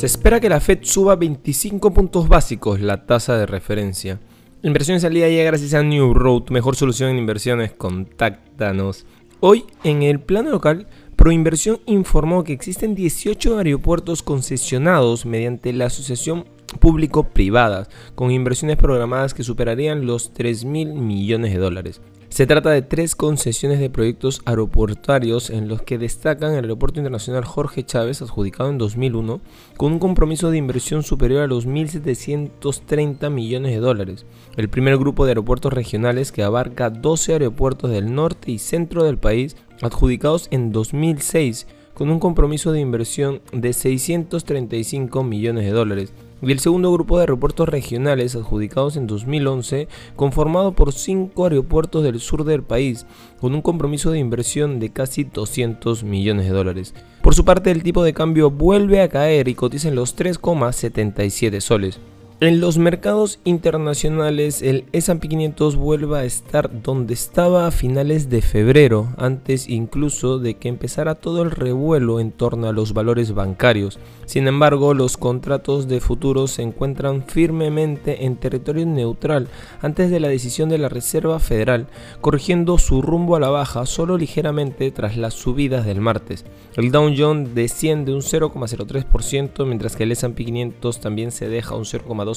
Se espera que la Fed suba 25 puntos básicos la tasa de referencia. Inversiones al día llega gracias a New Road, mejor solución en inversiones, contáctanos. Hoy, en el plano local, Proinversión informó que existen 18 aeropuertos concesionados mediante la Asociación Público-Privadas, con inversiones programadas que superarían los 3 mil millones de dólares. Se trata de tres concesiones de proyectos aeroportuarios en los que destacan el Aeropuerto Internacional Jorge Chávez, adjudicado en 2001, con un compromiso de inversión superior a los 1.730 millones de dólares. El primer grupo de aeropuertos regionales que abarca 12 aeropuertos del norte y centro del país, adjudicados en 2006, con un compromiso de inversión de 635 millones de dólares y el segundo grupo de aeropuertos regionales adjudicados en 2011, conformado por cinco aeropuertos del sur del país, con un compromiso de inversión de casi 200 millones de dólares. Por su parte, el tipo de cambio vuelve a caer y cotiza en los 3,77 soles. En los mercados internacionales, el S&P 500 vuelve a estar donde estaba a finales de febrero, antes incluso de que empezara todo el revuelo en torno a los valores bancarios. Sin embargo, los contratos de futuros se encuentran firmemente en territorio neutral antes de la decisión de la Reserva Federal, corrigiendo su rumbo a la baja solo ligeramente tras las subidas del martes. El Dow Jones desciende un 0,03%, mientras que el S&P 500 también se deja un 0,2%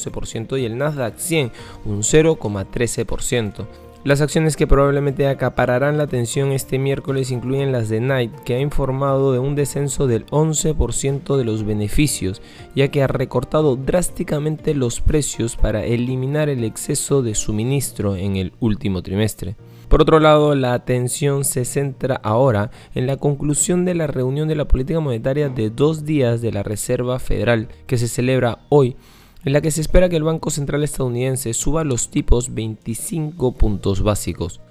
y el Nasdaq 100 un 0,13%. Las acciones que probablemente acapararán la atención este miércoles incluyen las de Knight, que ha informado de un descenso del 11% de los beneficios, ya que ha recortado drásticamente los precios para eliminar el exceso de suministro en el último trimestre. Por otro lado, la atención se centra ahora en la conclusión de la reunión de la política monetaria de dos días de la Reserva Federal, que se celebra hoy en la que se espera que el Banco Central estadounidense suba los tipos 25 puntos básicos.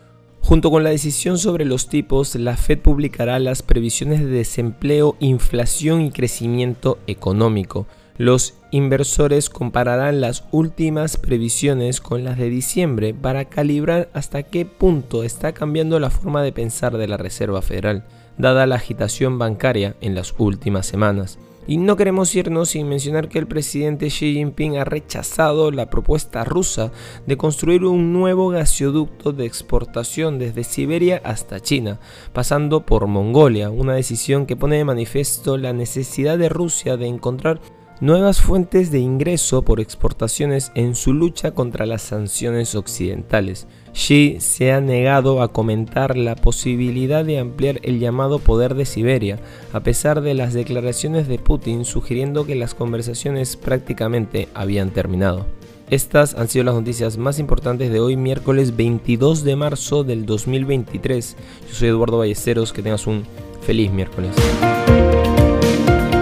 Junto con la decisión sobre los tipos, la Fed publicará las previsiones de desempleo, inflación y crecimiento económico. Los inversores compararán las últimas previsiones con las de diciembre para calibrar hasta qué punto está cambiando la forma de pensar de la Reserva Federal, dada la agitación bancaria en las últimas semanas. Y no queremos irnos sin mencionar que el presidente Xi Jinping ha rechazado la propuesta rusa de construir un nuevo gasoducto de exportación desde Siberia hasta China, pasando por Mongolia, una decisión que pone de manifiesto la necesidad de Rusia de encontrar nuevas fuentes de ingreso por exportaciones en su lucha contra las sanciones occidentales. Xi se ha negado a comentar la posibilidad de ampliar el llamado poder de Siberia, a pesar de las declaraciones de Putin sugiriendo que las conversaciones prácticamente habían terminado. Estas han sido las noticias más importantes de hoy, miércoles 22 de marzo del 2023. Yo soy Eduardo Ballesteros, que tengas un feliz miércoles.